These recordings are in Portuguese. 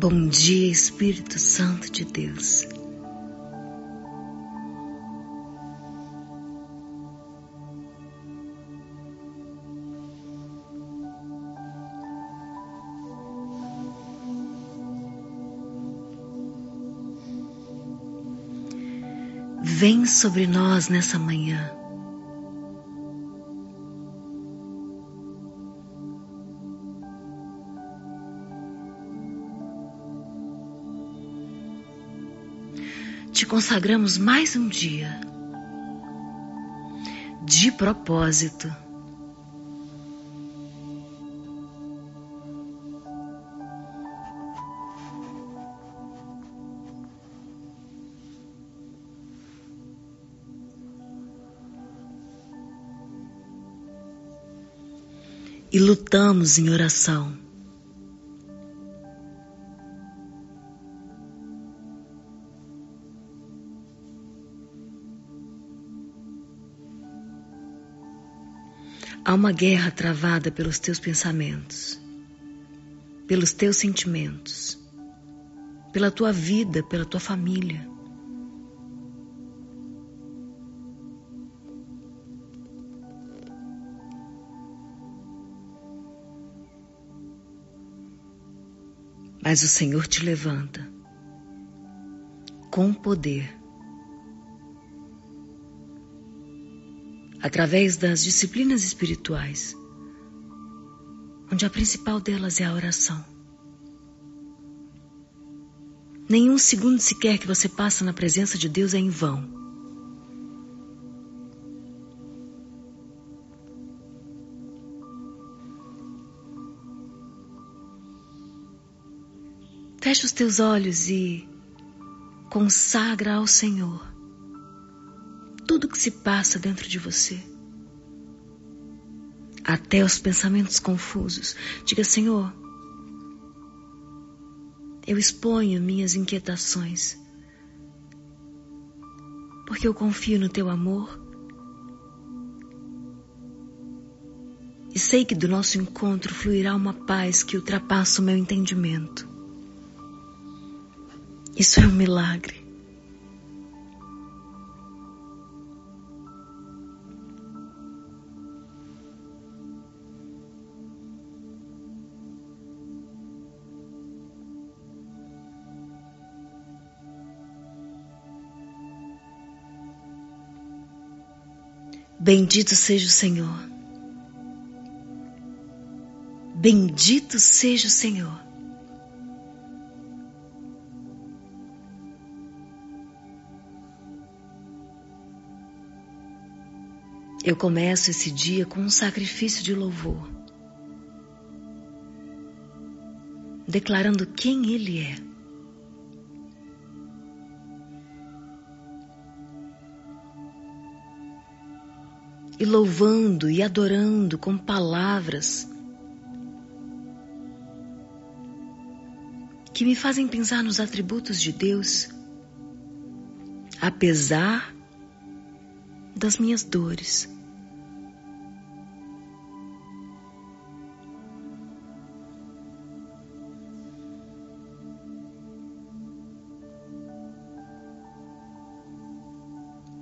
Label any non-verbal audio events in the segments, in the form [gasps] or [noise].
Bom dia, Espírito Santo de Deus. Vem sobre nós nessa manhã. Consagramos mais um dia de propósito. e lutamos em oração. Há uma guerra travada pelos teus pensamentos, pelos teus sentimentos, pela tua vida, pela tua família. Mas o Senhor te levanta com poder, através das disciplinas espirituais, onde a principal delas é a oração. Nenhum segundo sequer que você passa na presença de Deus é em vão. Fecha os teus olhos e consagra ao Senhor tudo que se passa dentro de você. Até os pensamentos confusos. Diga, Senhor, eu exponho minhas inquietações, porque eu confio no teu amor e sei que do nosso encontro fluirá uma paz que ultrapassa o meu entendimento. Isso é um milagre. Bendito seja o Senhor. Bendito seja o Senhor. Eu começo esse dia com um sacrifício de louvor, declarando quem Ele é. E louvando e adorando com palavras que me fazem pensar nos atributos de Deus, apesar das minhas dores.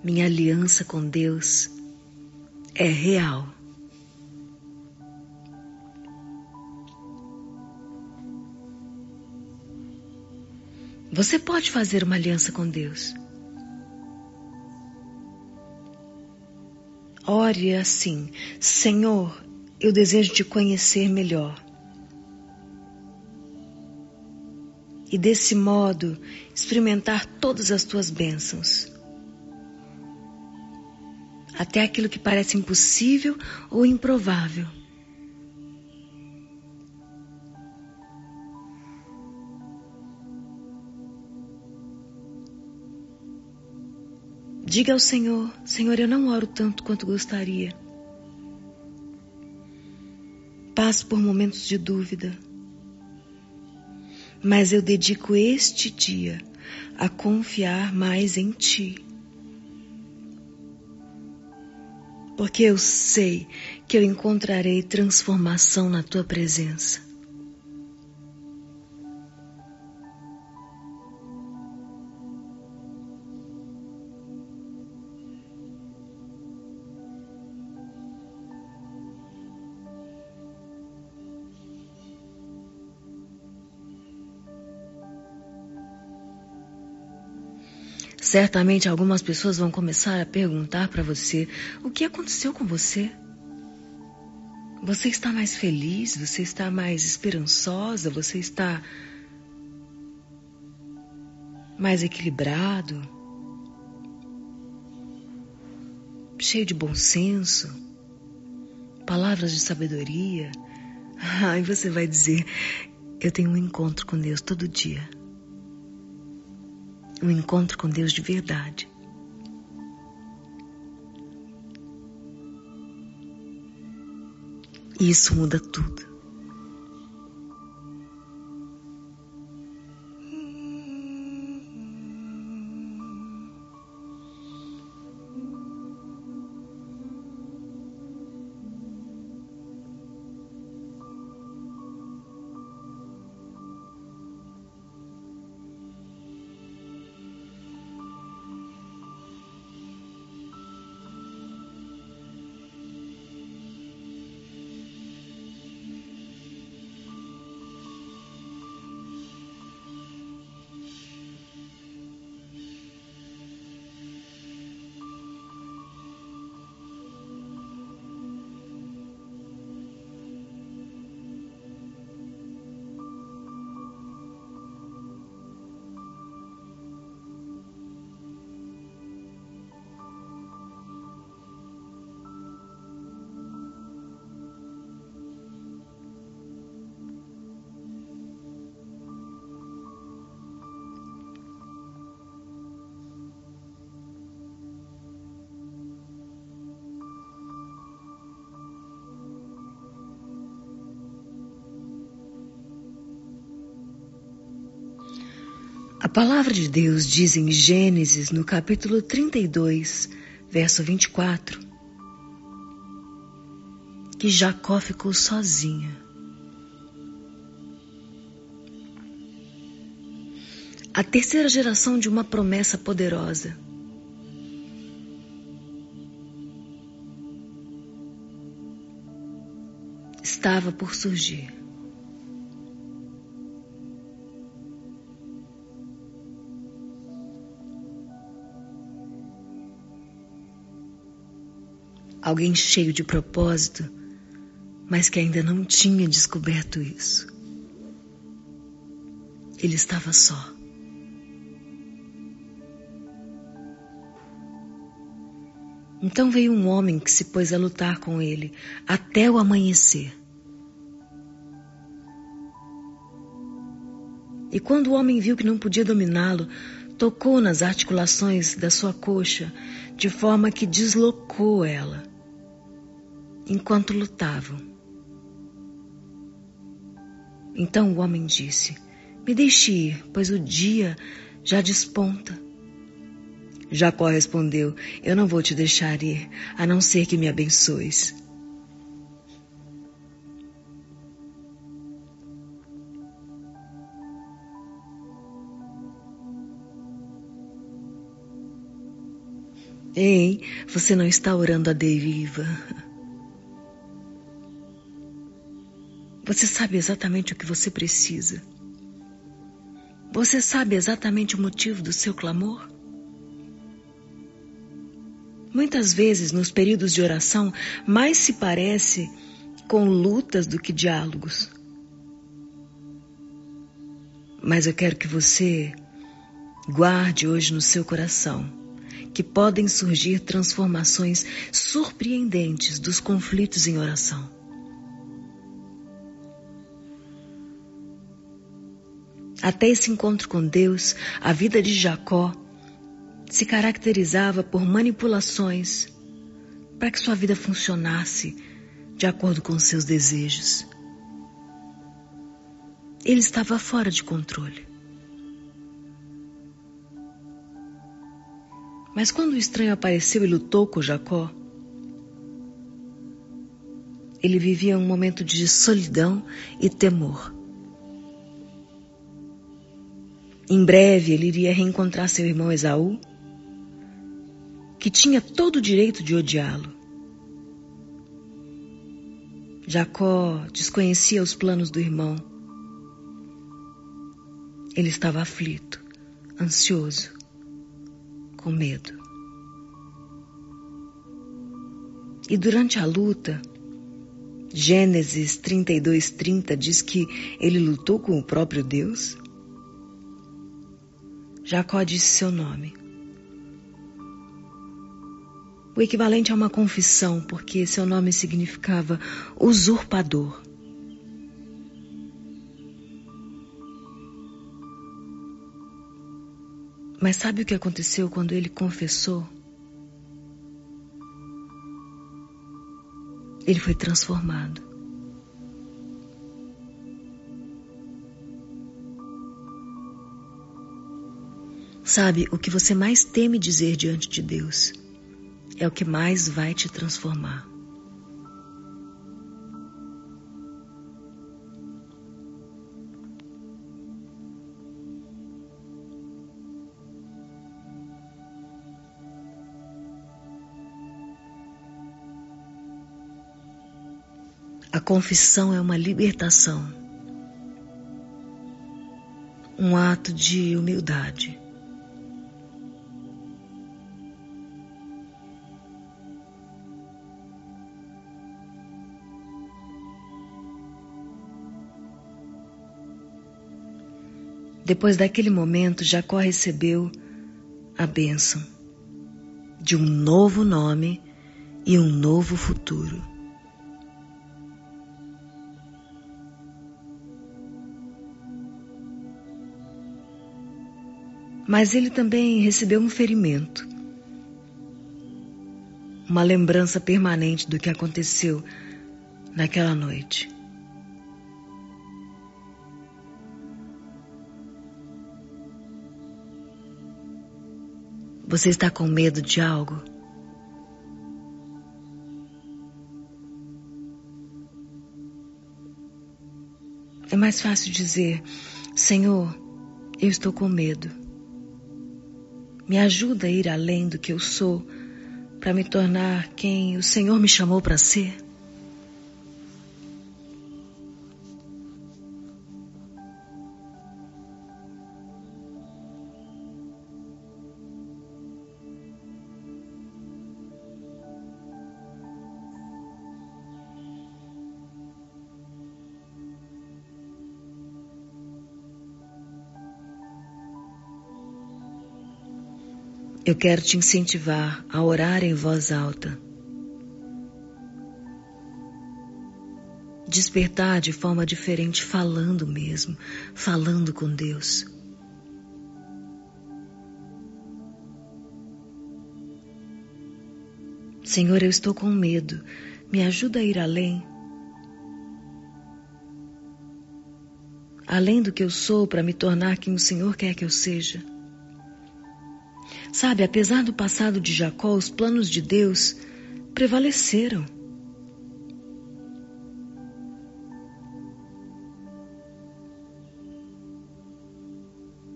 Minha aliança com Deus é real. Você pode fazer uma aliança com Deus. Ore assim: Senhor, eu desejo te conhecer melhor. E desse modo experimentar todas as tuas bênçãos até aquilo que parece impossível ou improvável. Diga ao Senhor: Senhor, eu não oro tanto quanto gostaria. Passo por momentos de dúvida, mas eu dedico este dia a confiar mais em Ti. Porque eu sei que eu encontrarei transformação na tua presença. Certamente algumas pessoas vão começar a perguntar para você o que aconteceu com você. Você está mais feliz? Você está mais esperançosa? Você está mais equilibrado? Cheio de bom senso? Palavras de sabedoria? [laughs] Ai, você vai dizer: Eu tenho um encontro com Deus todo dia. Um encontro com Deus de verdade. E isso muda tudo. Palavra de Deus diz em Gênesis, no capítulo 32, verso 24, que Jacó ficou sozinha. A terceira geração de uma promessa poderosa. Estava por surgir. Alguém cheio de propósito, mas que ainda não tinha descoberto isso. Ele estava só. Então veio um homem que se pôs a lutar com ele até o amanhecer. E quando o homem viu que não podia dominá-lo, tocou nas articulações da sua coxa, de forma que deslocou ela enquanto lutavam. Então o homem disse: Me deixe ir, pois o dia já desponta. Jacó respondeu: Eu não vou te deixar ir, a não ser que me abençoes. Ei, você não está orando a deriva. Você sabe exatamente o que você precisa. Você sabe exatamente o motivo do seu clamor? Muitas vezes, nos períodos de oração, mais se parece com lutas do que diálogos. Mas eu quero que você guarde hoje no seu coração que podem surgir transformações surpreendentes dos conflitos em oração. Até esse encontro com Deus, a vida de Jacó se caracterizava por manipulações para que sua vida funcionasse de acordo com seus desejos. Ele estava fora de controle. Mas quando o estranho apareceu e lutou com Jacó, ele vivia um momento de solidão e temor. Em breve ele iria reencontrar seu irmão Esaú, que tinha todo o direito de odiá-lo. Jacó desconhecia os planos do irmão. Ele estava aflito, ansioso. com medo. E durante a luta, Gênesis 32:30 diz que ele lutou com o próprio Deus. Jacó disse seu nome. O equivalente a uma confissão, porque seu nome significava usurpador. Mas sabe o que aconteceu quando ele confessou? Ele foi transformado. Sabe, o que você mais teme dizer diante de Deus é o que mais vai te transformar. A confissão é uma libertação, um ato de humildade. Depois daquele momento, Jacó recebeu a bênção de um novo nome e um novo futuro. Mas ele também recebeu um ferimento, uma lembrança permanente do que aconteceu naquela noite. Você está com medo de algo? É mais fácil dizer: Senhor, eu estou com medo. Me ajuda a ir além do que eu sou para me tornar quem o Senhor me chamou para ser. Eu quero te incentivar a orar em voz alta. Despertar de forma diferente, falando mesmo, falando com Deus. Senhor, eu estou com medo. Me ajuda a ir além. Além do que eu sou para me tornar quem o Senhor quer que eu seja. Sabe, apesar do passado de Jacó, os planos de Deus prevaleceram.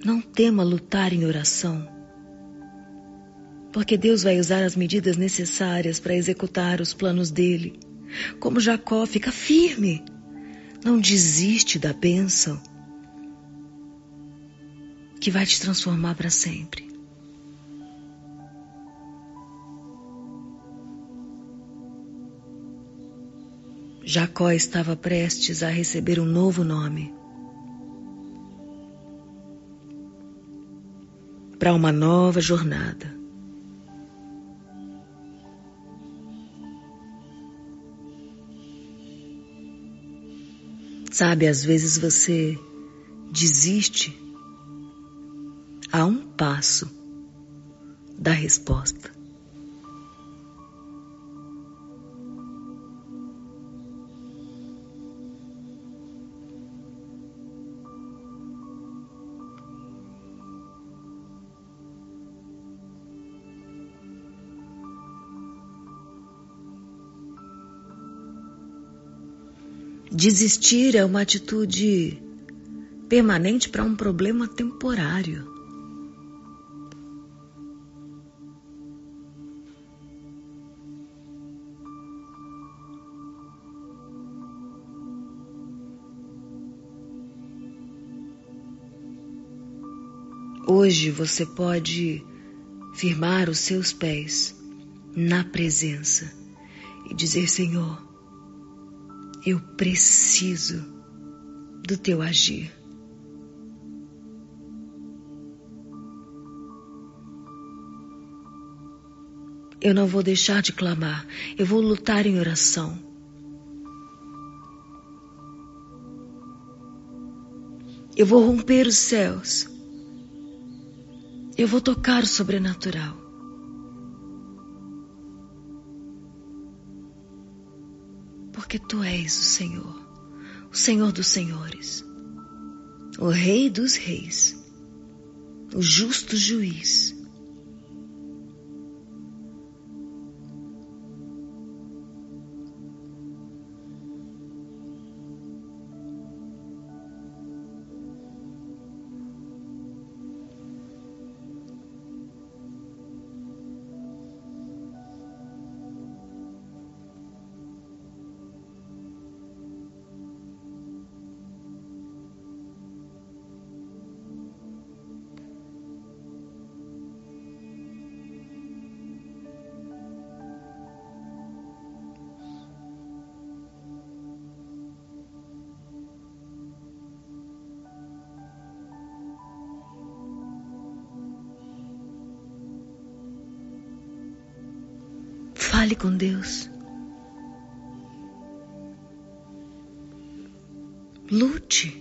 Não tema lutar em oração, porque Deus vai usar as medidas necessárias para executar os planos dele. Como Jacó, fica firme, não desiste da bênção que vai te transformar para sempre. Jacó estava prestes a receber um novo nome. Para uma nova jornada. Sabe, às vezes você desiste a um passo da resposta. Desistir é uma atitude permanente para um problema temporário. Hoje você pode firmar os seus pés na presença e dizer: Senhor, eu preciso do teu agir. Eu não vou deixar de clamar, eu vou lutar em oração. Eu vou romper os céus. Eu vou tocar o sobrenatural. Porque tu és o Senhor, o Senhor dos Senhores, o Rei dos Reis, o justo juiz. Com Deus. Lute.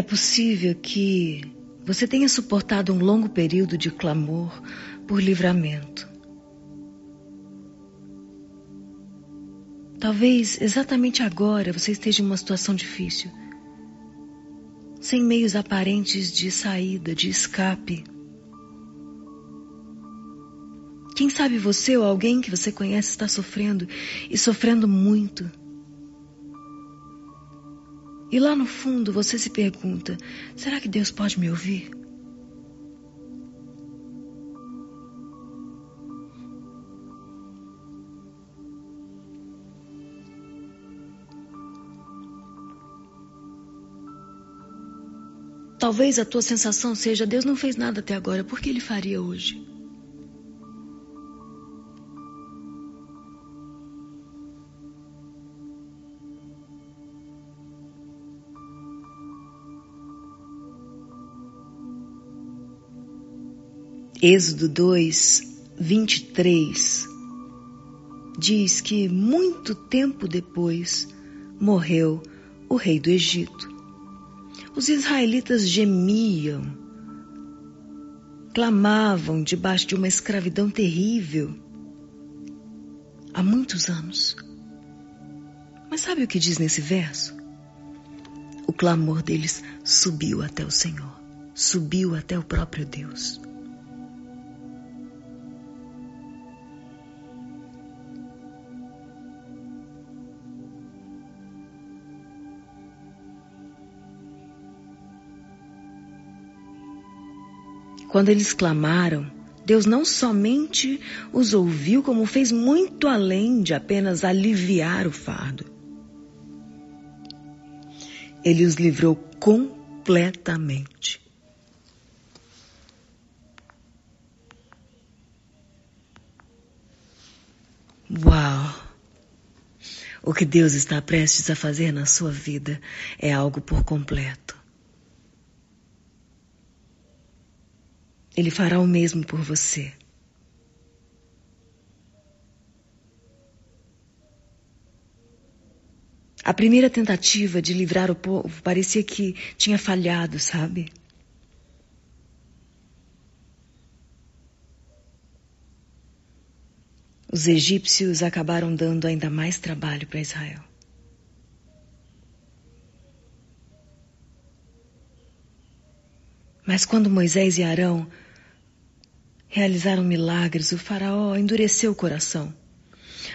É possível que você tenha suportado um longo período de clamor por livramento. Talvez exatamente agora você esteja em uma situação difícil, sem meios aparentes de saída, de escape. Quem sabe você ou alguém que você conhece está sofrendo e sofrendo muito. E lá no fundo você se pergunta: será que Deus pode me ouvir? Talvez a tua sensação seja: Deus não fez nada até agora, por que ele faria hoje? Êxodo 2, 23 diz que muito tempo depois morreu o rei do Egito. Os israelitas gemiam, clamavam debaixo de uma escravidão terrível há muitos anos. Mas sabe o que diz nesse verso? O clamor deles subiu até o Senhor, subiu até o próprio Deus. Quando eles clamaram, Deus não somente os ouviu, como fez muito além de apenas aliviar o fardo. Ele os livrou completamente. Uau! O que Deus está prestes a fazer na sua vida é algo por completo. Ele fará o mesmo por você. A primeira tentativa de livrar o povo parecia que tinha falhado, sabe? Os egípcios acabaram dando ainda mais trabalho para Israel. Mas quando Moisés e Arão realizaram milagres, o faraó endureceu o coração.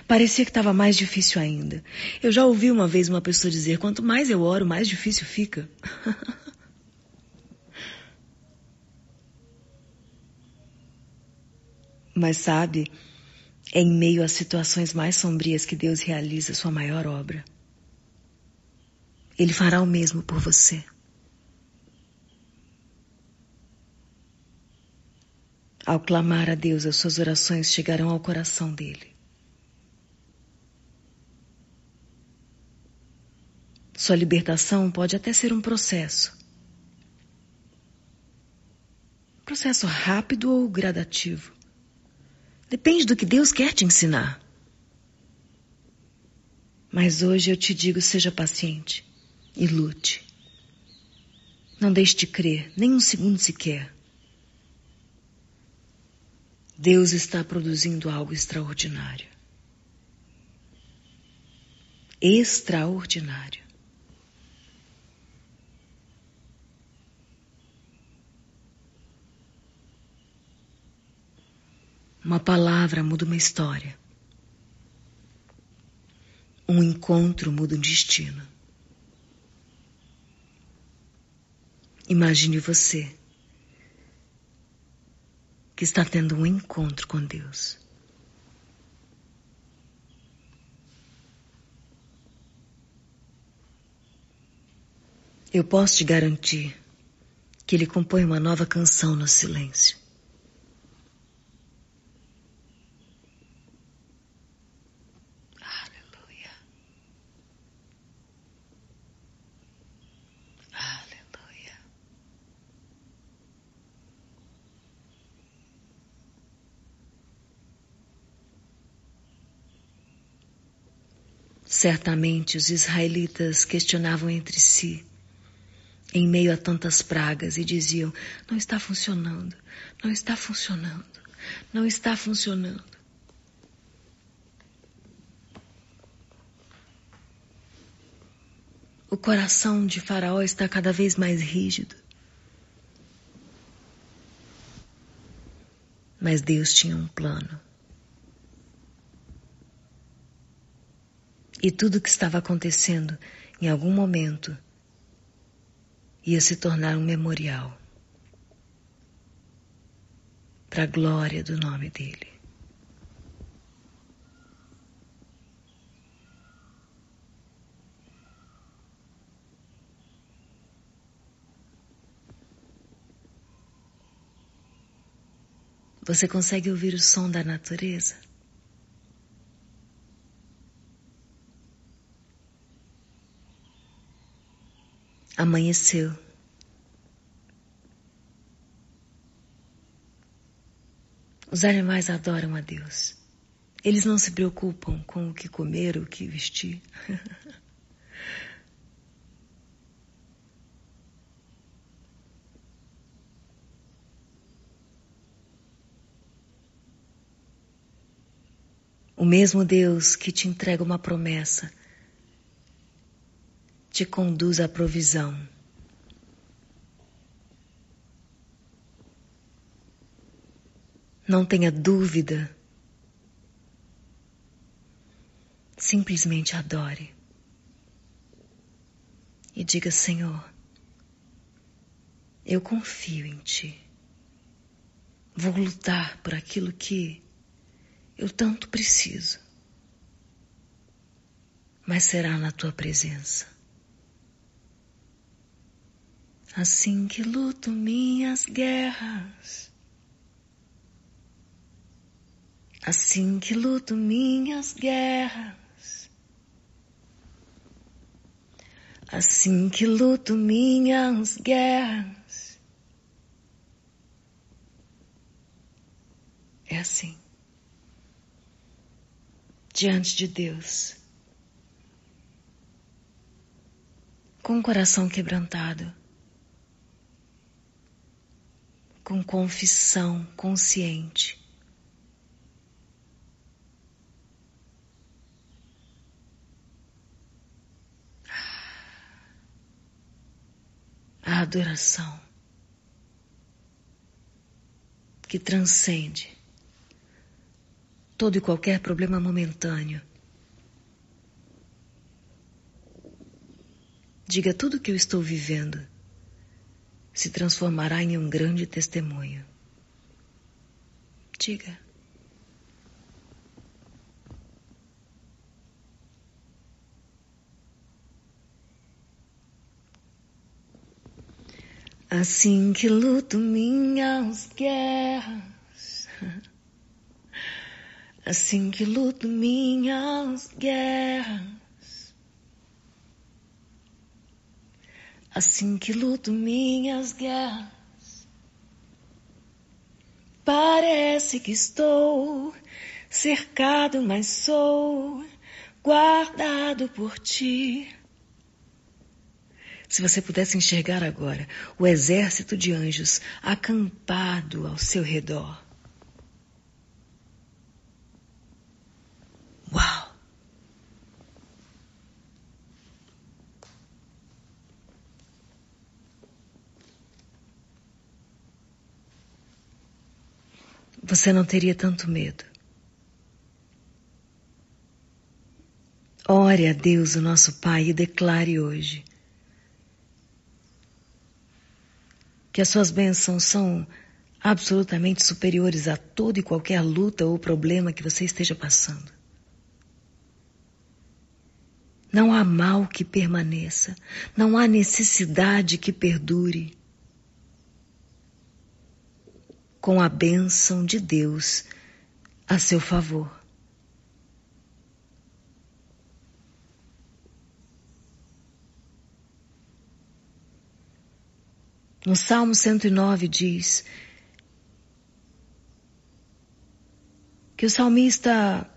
Parecia que estava mais difícil ainda. Eu já ouvi uma vez uma pessoa dizer: quanto mais eu oro, mais difícil fica. [laughs] Mas sabe, é em meio às situações mais sombrias que Deus realiza sua maior obra. Ele fará o mesmo por você. Ao clamar a Deus, as suas orações chegarão ao coração dele. Sua libertação pode até ser um processo. Processo rápido ou gradativo. Depende do que Deus quer te ensinar. Mas hoje eu te digo: seja paciente e lute. Não deixe de crer, nem um segundo sequer. Deus está produzindo algo extraordinário. Extraordinário. Uma palavra muda uma história. Um encontro muda um destino. Imagine você que está tendo um encontro com Deus. Eu posso te garantir que Ele compõe uma nova canção no silêncio. Certamente os israelitas questionavam entre si, em meio a tantas pragas, e diziam: Não está funcionando, não está funcionando, não está funcionando. O coração de Faraó está cada vez mais rígido. Mas Deus tinha um plano. E tudo o que estava acontecendo, em algum momento, ia se tornar um memorial para a glória do nome dele. Você consegue ouvir o som da natureza? Amanheceu. Os animais adoram a Deus. Eles não se preocupam com o que comer, o que vestir. [laughs] o mesmo Deus que te entrega uma promessa te conduz à provisão. Não tenha dúvida. Simplesmente adore. E diga: Senhor, eu confio em Ti. vou lutar por aquilo que eu tanto preciso, mas será na tua presença. Assim que luto minhas guerras, assim que luto minhas guerras, assim que luto minhas guerras. É assim. Diante de Deus, com o coração quebrantado, com confissão consciente. A adoração que transcende todo e qualquer problema momentâneo. Diga tudo o que eu estou vivendo se transformará em um grande testemunho. Diga. Assim que luto minhas guerras. [laughs] assim que luto minhas guerras, assim que luto minhas guerras, parece que estou cercado, mas sou guardado por ti. Se você pudesse enxergar agora o exército de anjos acampado ao seu redor, Uau! Você não teria tanto medo. Ore a Deus, o nosso Pai, e declare hoje que as suas bênçãos são absolutamente superiores a toda e qualquer luta ou problema que você esteja passando. Não há mal que permaneça, não há necessidade que perdure. Com a bênção de Deus a seu favor. No Salmo 109 diz que o salmista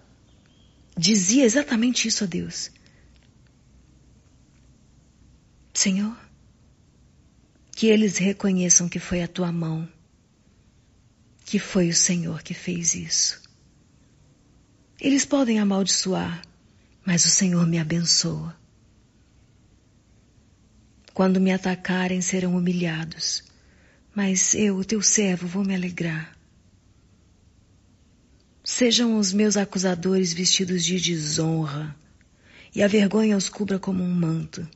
dizia exatamente isso a Deus. Senhor, que eles reconheçam que foi a tua mão, que foi o Senhor que fez isso. Eles podem amaldiçoar, mas o Senhor me abençoa. Quando me atacarem, serão humilhados, mas eu, o teu servo, vou me alegrar. Sejam os meus acusadores vestidos de desonra, e a vergonha os cubra como um manto.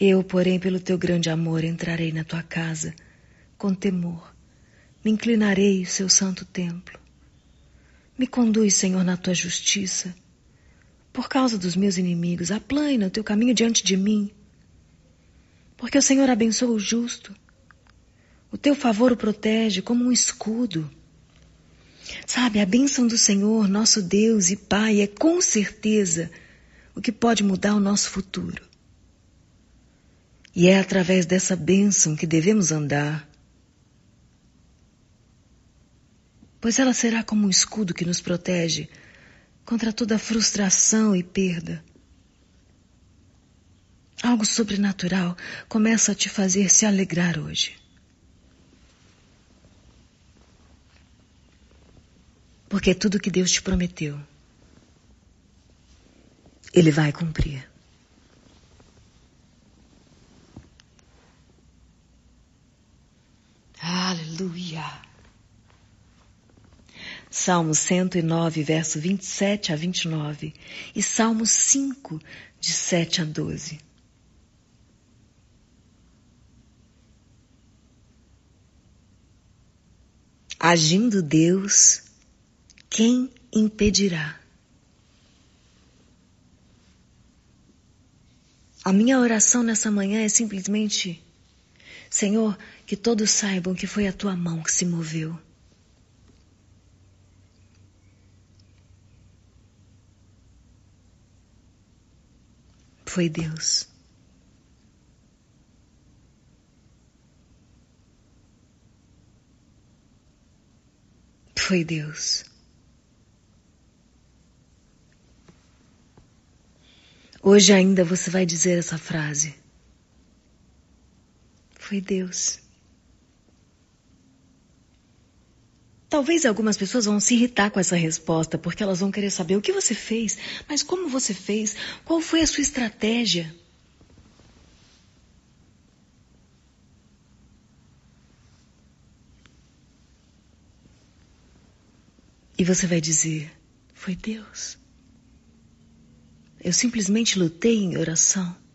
Eu, porém, pelo teu grande amor, entrarei na tua casa com temor. Me inclinarei ao seu santo templo. Me conduz, Senhor, na tua justiça. Por causa dos meus inimigos, aplana o teu caminho diante de mim. Porque o Senhor abençoa o justo. O teu favor o protege como um escudo. Sabe, a bênção do Senhor, nosso Deus e Pai, é com certeza o que pode mudar o nosso futuro. E é através dessa bênção que devemos andar, pois ela será como um escudo que nos protege contra toda frustração e perda. Algo sobrenatural começa a te fazer se alegrar hoje. Porque tudo que Deus te prometeu, Ele vai cumprir. Aleluia. Salmo 109, verso 27 a 29 e Salmo 5, de 7 a 12. Agindo Deus, quem impedirá? A minha oração nessa manhã é simplesmente Senhor, que todos saibam que foi a tua mão que se moveu. Foi Deus. Foi Deus. Hoje ainda você vai dizer essa frase. Foi Deus. Talvez algumas pessoas vão se irritar com essa resposta, porque elas vão querer saber o que você fez, mas como você fez, qual foi a sua estratégia. E você vai dizer: Foi Deus. Eu simplesmente lutei em oração.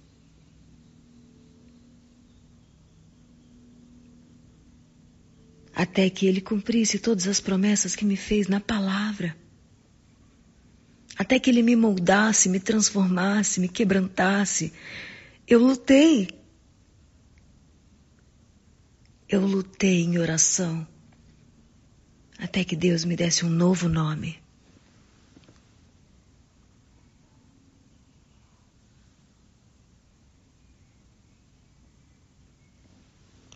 Até que Ele cumprisse todas as promessas que me fez na palavra. Até que Ele me moldasse, me transformasse, me quebrantasse. Eu lutei. Eu lutei em oração. Até que Deus me desse um novo nome.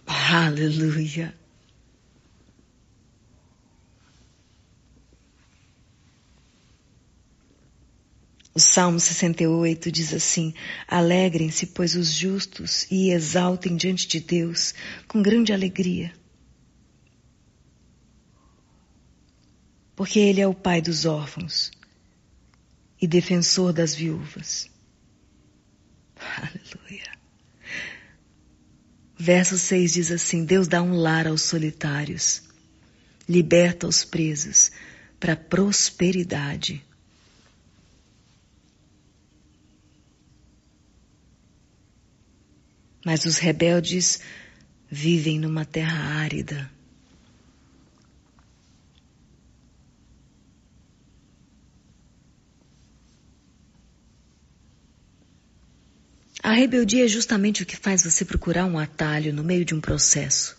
Aleluia. O Salmo 68 diz assim: Alegrem-se, pois, os justos e exaltem diante de Deus com grande alegria. Porque Ele é o Pai dos órfãos e defensor das viúvas. [laughs] Aleluia. Verso 6 diz assim: Deus dá um lar aos solitários, liberta os presos para prosperidade. Mas os rebeldes vivem numa terra árida. A rebeldia é justamente o que faz você procurar um atalho no meio de um processo.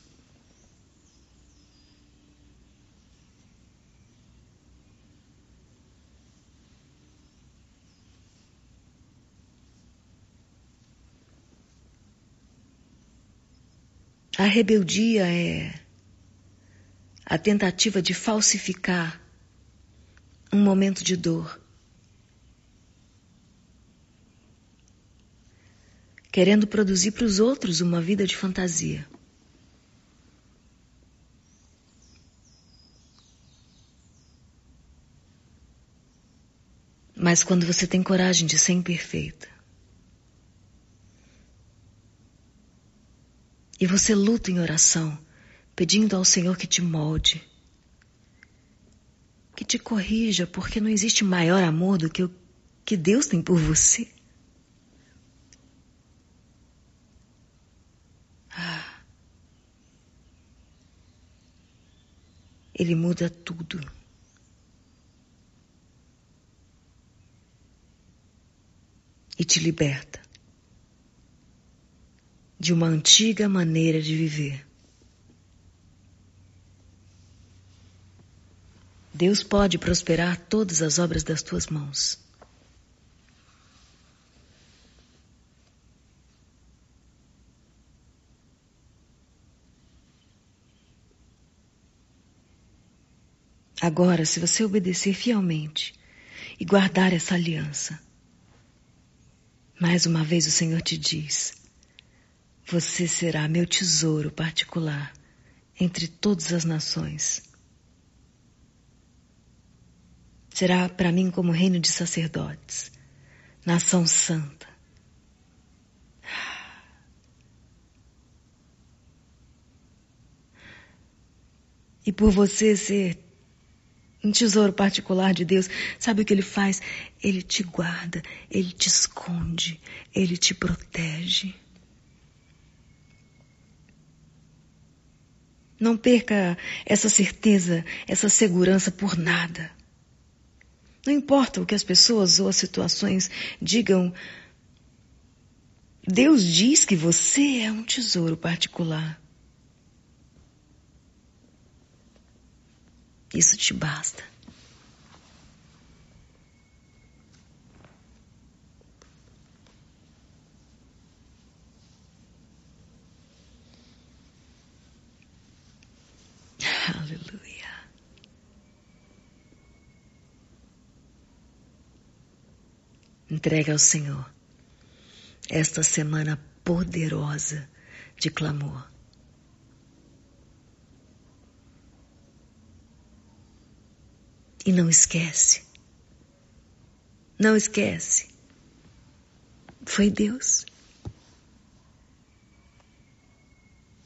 A rebeldia é a tentativa de falsificar um momento de dor querendo produzir para os outros uma vida de fantasia. Mas quando você tem coragem de ser imperfeita, e você luta em oração, pedindo ao Senhor que te molde, que te corrija, porque não existe maior amor do que o que Deus tem por você. Ele muda tudo. E te liberta de uma antiga maneira de viver. Deus pode prosperar todas as obras das tuas mãos. Agora, se você obedecer fielmente e guardar essa aliança, mais uma vez o Senhor te diz: Você será meu tesouro particular entre todas as nações. Será para mim como reino de sacerdotes, nação santa. E por você ser um tesouro particular de Deus. Sabe o que ele faz? Ele te guarda, ele te esconde, ele te protege. Não perca essa certeza, essa segurança por nada. Não importa o que as pessoas ou as situações digam, Deus diz que você é um tesouro particular. Isso te basta. Aleluia. Entrega ao Senhor esta semana poderosa de clamor. E não esquece, não esquece, foi Deus.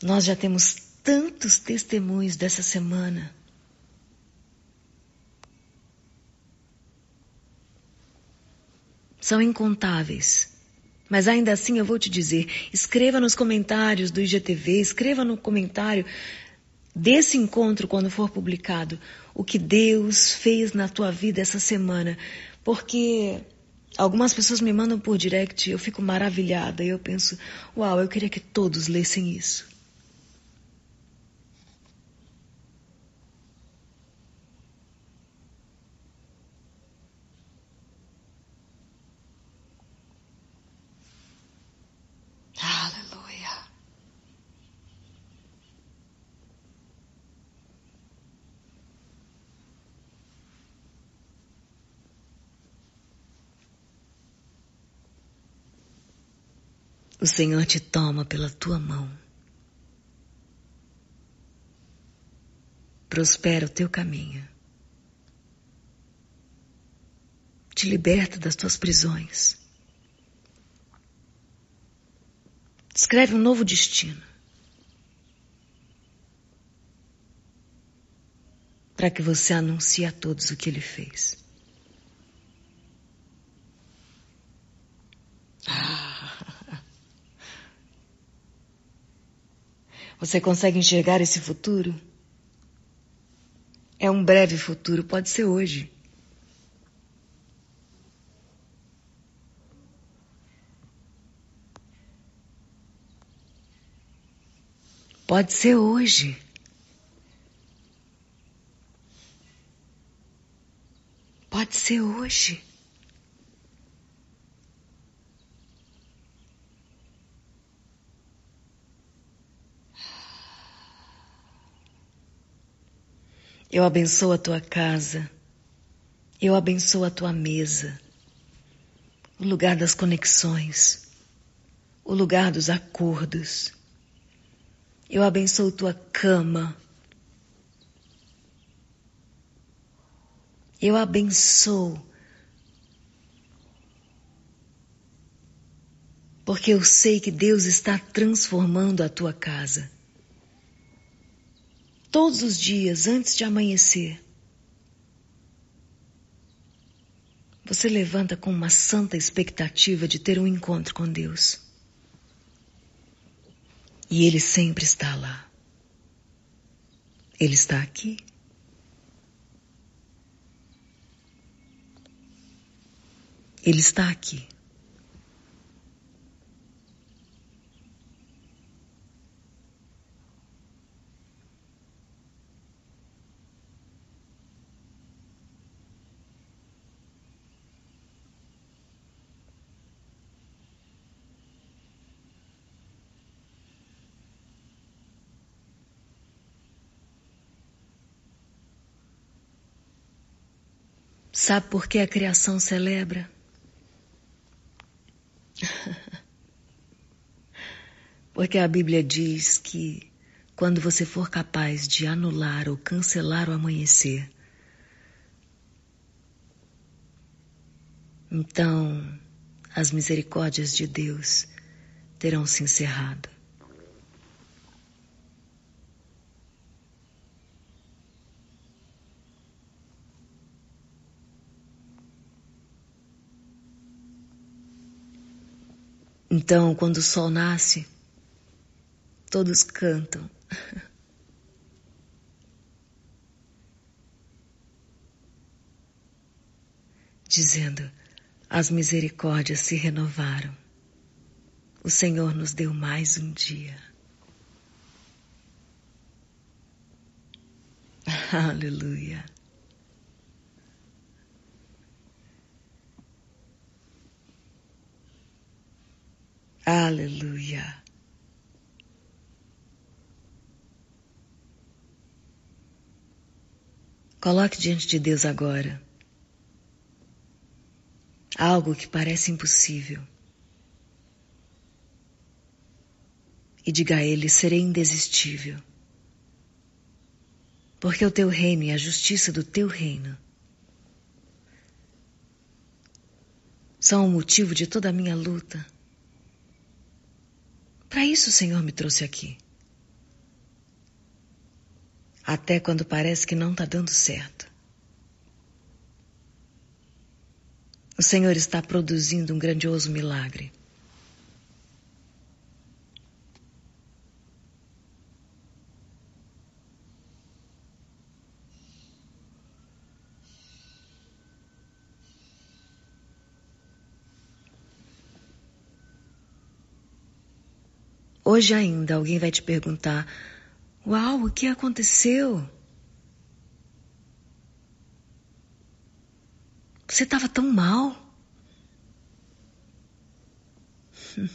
Nós já temos tantos testemunhos dessa semana. São incontáveis. Mas ainda assim eu vou te dizer, escreva nos comentários do IGTV, escreva no comentário desse encontro quando for publicado o que Deus fez na tua vida essa semana, porque algumas pessoas me mandam por direct, eu fico maravilhada e eu penso, uau, eu queria que todos lessem isso. O Senhor te toma pela tua mão. Prospera o teu caminho. Te liberta das tuas prisões. Escreve um novo destino. Para que você anuncie a todos o que ele fez. Ah. Você consegue enxergar esse futuro? É um breve futuro, pode ser hoje. Pode ser hoje. Pode ser hoje. Eu abençoo a tua casa. Eu abençoo a tua mesa. O lugar das conexões. O lugar dos acordos. Eu abençoo tua cama. Eu abençoo. Porque eu sei que Deus está transformando a tua casa todos os dias antes de amanhecer. Você levanta com uma santa expectativa de ter um encontro com Deus. E Ele sempre está lá. Ele está aqui. Ele está aqui. Sabe por que a criação celebra? [laughs] Porque a Bíblia diz que quando você for capaz de anular ou cancelar o amanhecer, então as misericórdias de Deus terão se encerrado. Então, quando o sol nasce, todos cantam. [laughs] Dizendo: As misericórdias se renovaram. O Senhor nos deu mais um dia. [laughs] Aleluia. Aleluia. Coloque diante de Deus agora algo que parece impossível. E diga a Ele: serei indesistível. Porque o teu reino e a justiça do teu reino são o motivo de toda a minha luta. Para isso o Senhor me trouxe aqui até quando parece que não está dando certo. O Senhor está produzindo um grandioso milagre. Hoje ainda alguém vai te perguntar Uau, o que aconteceu? Você estava tão mal. [laughs]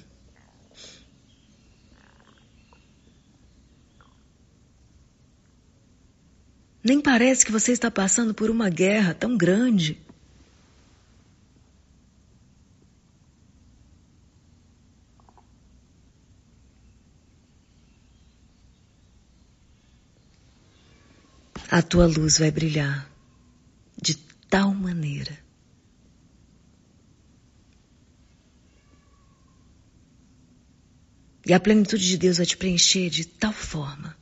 Nem parece que você está passando por uma guerra tão grande. A tua luz vai brilhar de tal maneira e a plenitude de Deus vai te preencher de tal forma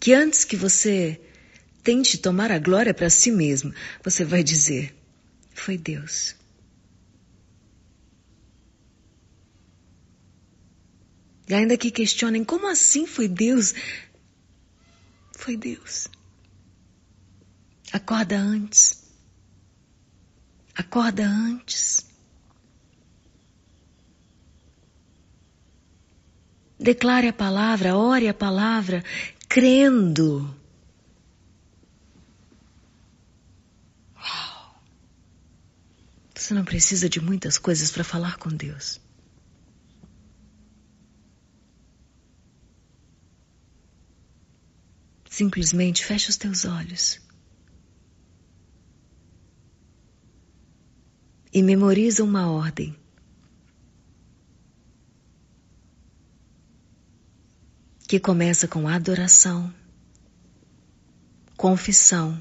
que antes que você tente tomar a glória para si mesmo, você vai dizer: Foi Deus. E ainda que questionem como assim foi Deus, foi Deus. Acorda antes. Acorda antes. Declare a palavra, ore a palavra, crendo. Uau! Você não precisa de muitas coisas para falar com Deus. Simplesmente fecha os teus olhos. E memoriza uma ordem. Que começa com adoração, confissão,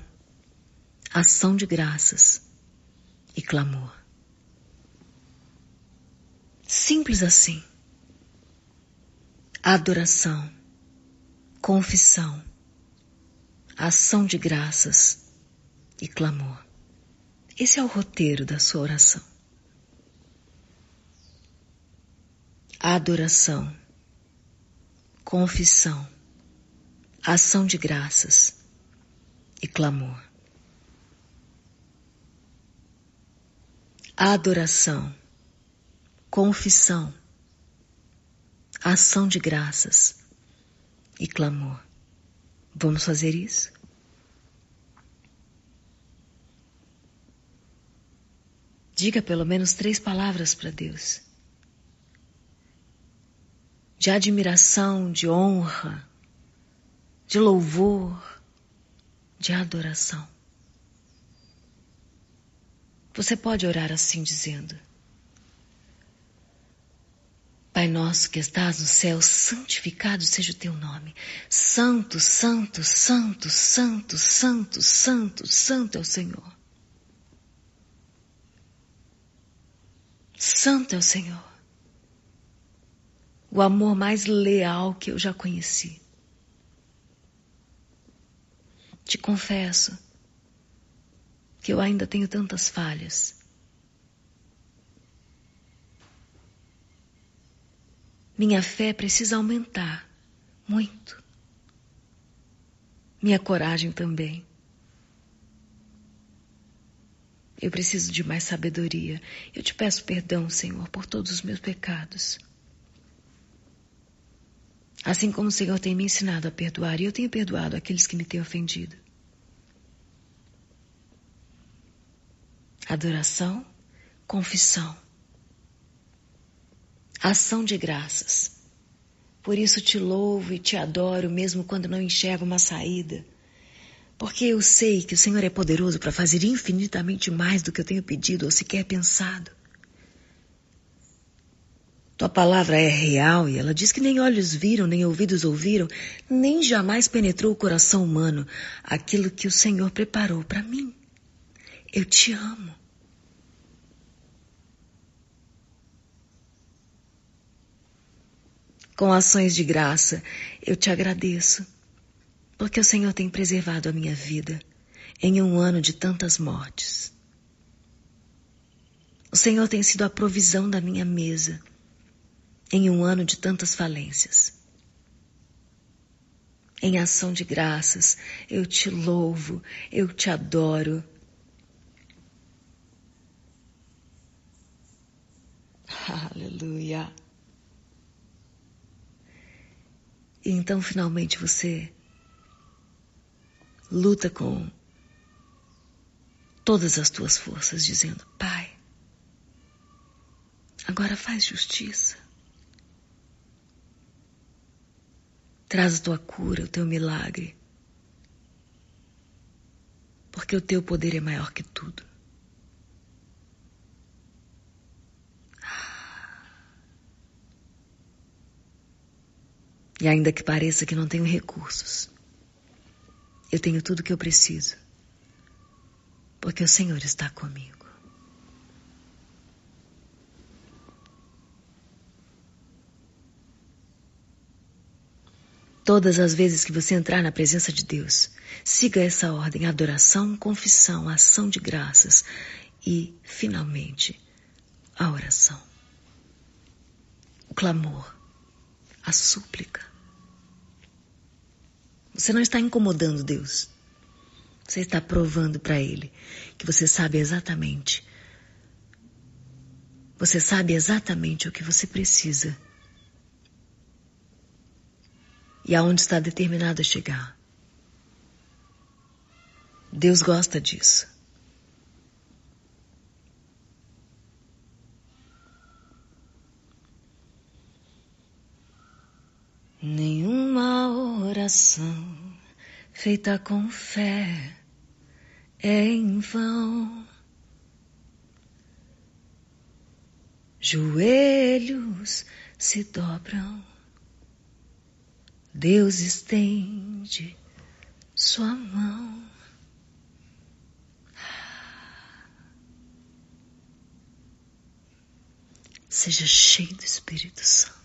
ação de graças e clamor. Simples assim. Adoração, confissão, ação de graças e clamor. Esse é o roteiro da sua oração. Adoração, confissão, ação de graças e clamor. Adoração, confissão, ação de graças e clamor. Vamos fazer isso? Diga pelo menos três palavras para Deus. De admiração, de honra, de louvor, de adoração. Você pode orar assim dizendo: Pai nosso que estás no céu, santificado seja o teu nome. Santo, santo, santo, santo, santo, santo, santo é o Senhor. Santo é o Senhor. O amor mais leal que eu já conheci. Te confesso que eu ainda tenho tantas falhas. Minha fé precisa aumentar muito. Minha coragem também. Eu preciso de mais sabedoria. Eu te peço perdão, Senhor, por todos os meus pecados. Assim como o Senhor tem me ensinado a perdoar, e eu tenho perdoado aqueles que me têm ofendido. Adoração, confissão, ação de graças. Por isso te louvo e te adoro, mesmo quando não enxergo uma saída. Porque eu sei que o Senhor é poderoso para fazer infinitamente mais do que eu tenho pedido ou sequer pensado. Tua palavra é real e ela diz que nem olhos viram, nem ouvidos ouviram, nem jamais penetrou o coração humano aquilo que o Senhor preparou para mim. Eu te amo. Com ações de graça, eu te agradeço, porque o Senhor tem preservado a minha vida em um ano de tantas mortes. O Senhor tem sido a provisão da minha mesa em um ano de tantas falências. Em ação de graças, eu te louvo, eu te adoro. [laughs] Aleluia. E então finalmente você luta com todas as tuas forças, dizendo: Pai, agora faz justiça. Traz a tua cura, o teu milagre. Porque o teu poder é maior que tudo. E ainda que pareça que não tenho recursos, eu tenho tudo o que eu preciso. Porque o Senhor está comigo. Todas as vezes que você entrar na presença de Deus, siga essa ordem: adoração, confissão, ação de graças e, finalmente, a oração. O clamor, a súplica. Você não está incomodando Deus. Você está provando para Ele que você sabe exatamente. Você sabe exatamente o que você precisa e aonde está determinado a chegar. Deus gosta disso. Nenhuma oração feita com fé é em vão. Joelhos se dobram Deus estende sua mão. Seja cheio do Espírito Santo.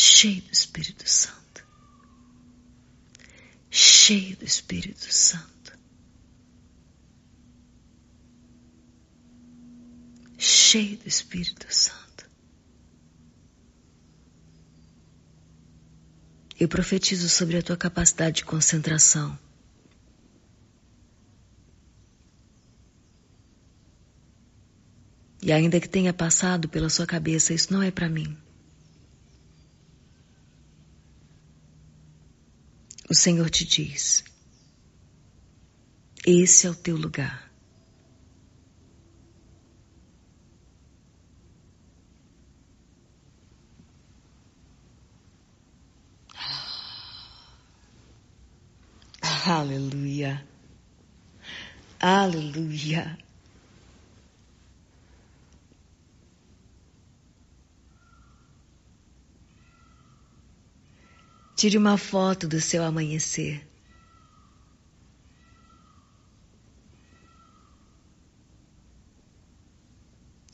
Cheio do Espírito Santo. Cheio do Espírito Santo. Cheio do Espírito Santo. Eu profetizo sobre a tua capacidade de concentração. E ainda que tenha passado pela sua cabeça, isso não é para mim. O Senhor te diz: esse é o teu lugar. [gasps] Aleluia. Aleluia. Tire uma foto do seu amanhecer.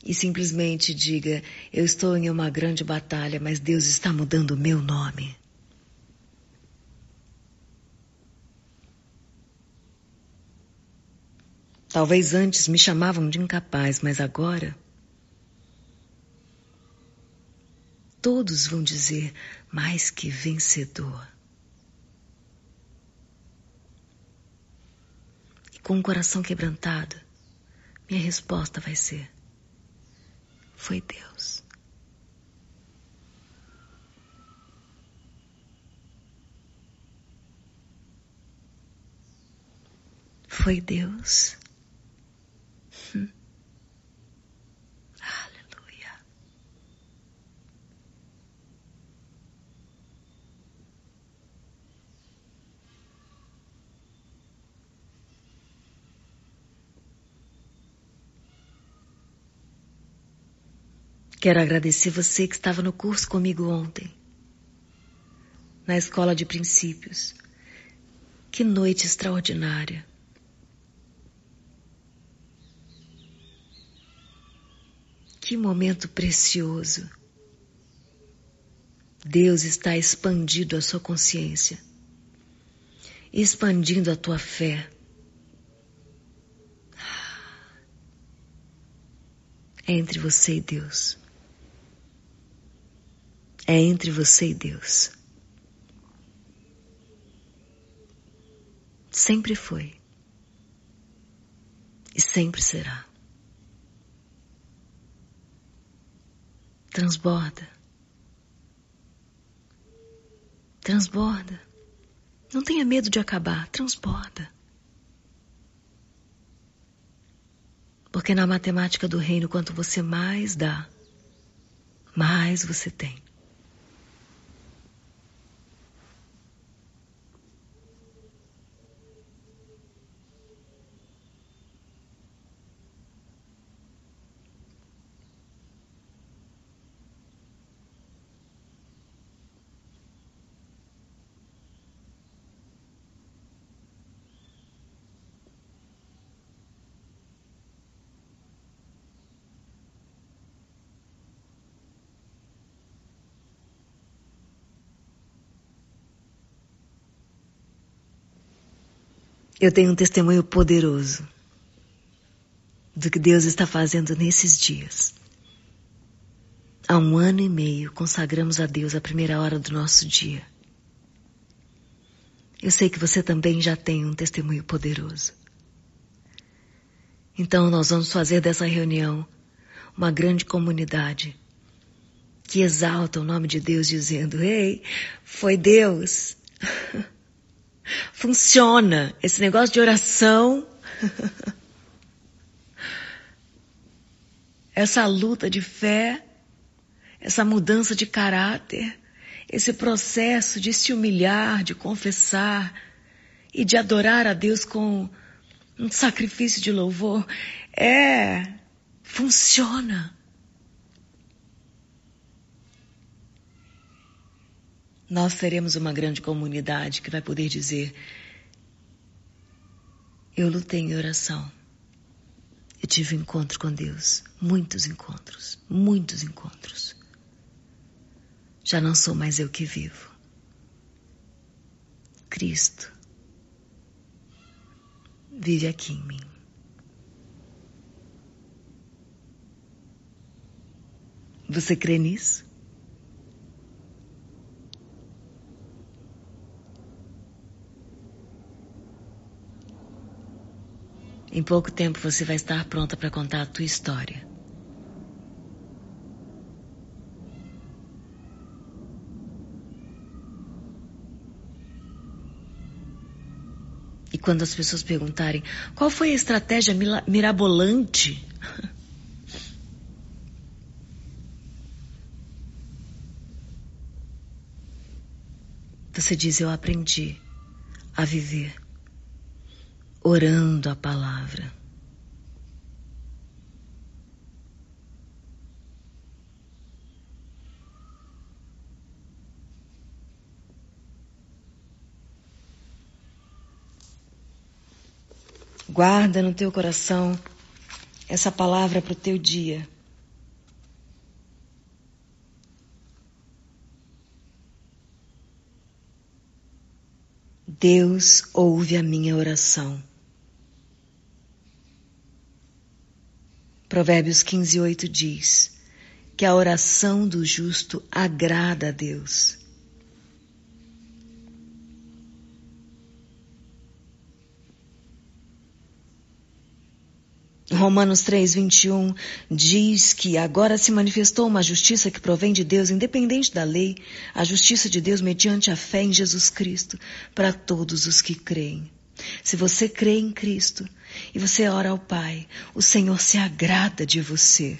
E simplesmente diga: Eu estou em uma grande batalha, mas Deus está mudando o meu nome. Talvez antes me chamavam de incapaz, mas agora. Todos vão dizer mais que vencedor. com o coração quebrantado, minha resposta vai ser: Foi Deus. Foi Deus. Hum. Aleluia. Quero agradecer você que estava no curso comigo ontem, na escola de princípios. Que noite extraordinária. Que momento precioso. Deus está expandindo a sua consciência, expandindo a tua fé. É entre você e Deus. É entre você e Deus. Sempre foi. E sempre será. Transborda. Transborda. Não tenha medo de acabar, transborda. Porque na matemática do reino, quanto você mais dá, mais você tem. Eu tenho um testemunho poderoso do que Deus está fazendo nesses dias. Há um ano e meio consagramos a Deus a primeira hora do nosso dia. Eu sei que você também já tem um testemunho poderoso. Então nós vamos fazer dessa reunião uma grande comunidade que exalta o nome de Deus dizendo: Ei, foi Deus. [laughs] Funciona. Esse negócio de oração. essa luta de fé, essa mudança de caráter, esse processo de se humilhar, de confessar e de adorar a Deus com um sacrifício de louvor, é, funciona. Nós teremos uma grande comunidade que vai poder dizer: Eu lutei em oração. Eu tive um encontro com Deus, muitos encontros, muitos encontros. Já não sou mais eu que vivo. Cristo vive aqui em mim. Você crê nisso? Em pouco tempo você vai estar pronta para contar a tua história. E quando as pessoas perguntarem qual foi a estratégia mirabolante, [laughs] você diz: Eu aprendi a viver orando a palavra. Guarda no teu coração essa palavra para o teu dia. Deus ouve a minha oração. Provérbios 15, 8 diz que a oração do justo agrada a Deus. Romanos 3, 21 diz que agora se manifestou uma justiça que provém de Deus, independente da lei, a justiça de Deus mediante a fé em Jesus Cristo, para todos os que creem. Se você crê em Cristo e você ora ao Pai, o Senhor se agrada de você.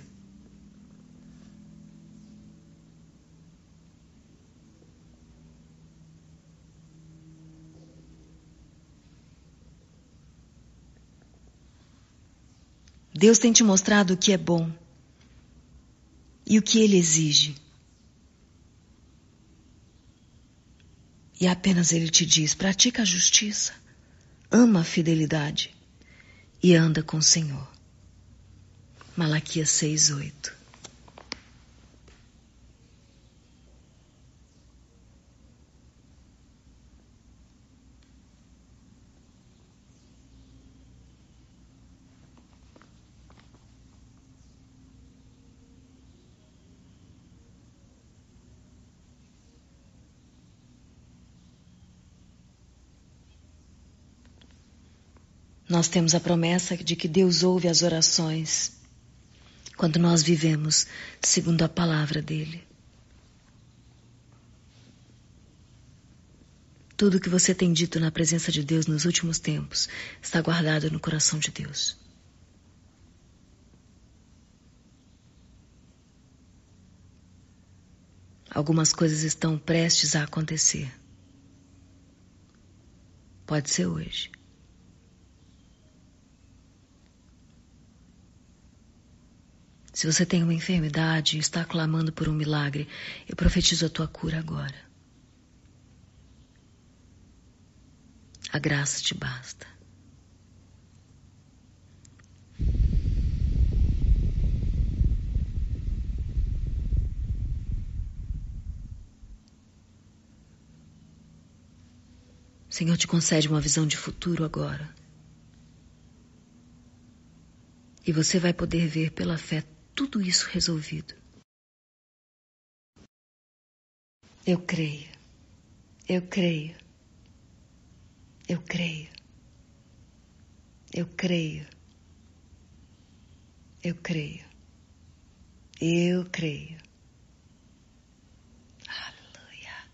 Deus tem te mostrado o que é bom e o que Ele exige. E apenas Ele te diz: pratica a justiça, ama a fidelidade e anda com o Senhor. Malaquias 6, Nós temos a promessa de que Deus ouve as orações quando nós vivemos segundo a palavra dele. Tudo que você tem dito na presença de Deus nos últimos tempos está guardado no coração de Deus. Algumas coisas estão prestes a acontecer. Pode ser hoje. Se você tem uma enfermidade e está clamando por um milagre, eu profetizo a tua cura agora. A graça te basta. Senhor te concede uma visão de futuro agora. E você vai poder ver pela fé tudo isso resolvido. Eu creio, eu creio, eu creio, eu creio, eu creio, eu creio. Aleluia.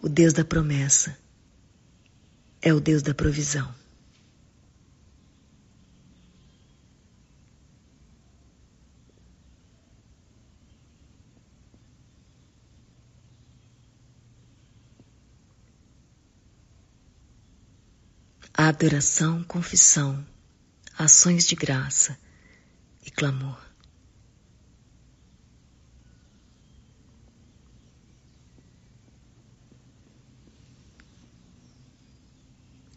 O Deus da promessa é o Deus da provisão. adoração, confissão, ações de graça e clamor.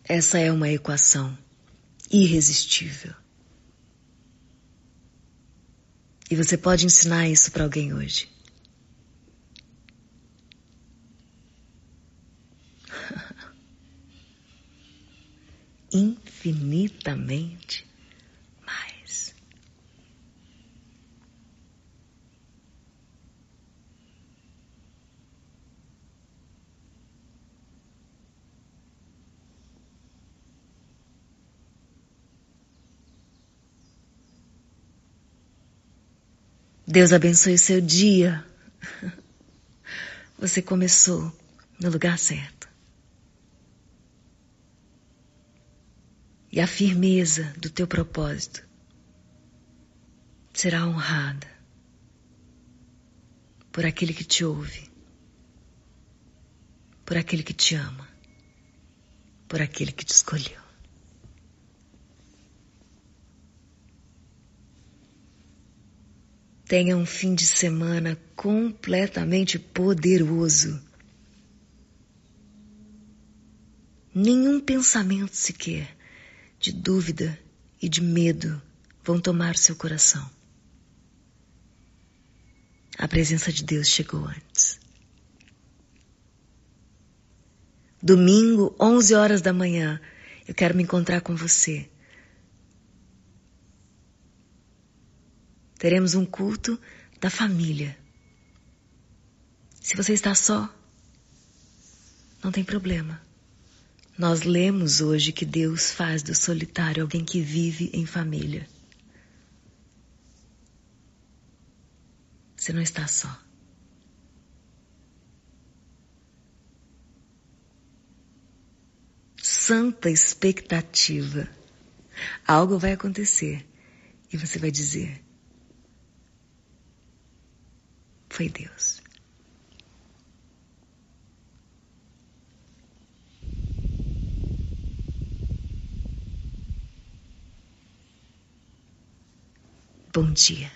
Essa é uma equação irresistível. E você pode ensinar isso para alguém hoje. [laughs] Infinitamente Deus abençoe o seu dia. Você começou no lugar certo. E a firmeza do teu propósito será honrada por aquele que te ouve, por aquele que te ama, por aquele que te escolheu. Tenha um fim de semana completamente poderoso. Nenhum pensamento sequer de dúvida e de medo vão tomar seu coração. A presença de Deus chegou antes. Domingo, 11 horas da manhã, eu quero me encontrar com você teremos um culto da família. Se você está só, Não tem problema. Nós lemos hoje que Deus faz do solitário alguém que vive em família. Você não está só. Santa expectativa. Algo vai acontecer e você vai dizer: Foi Deus. Bom dia.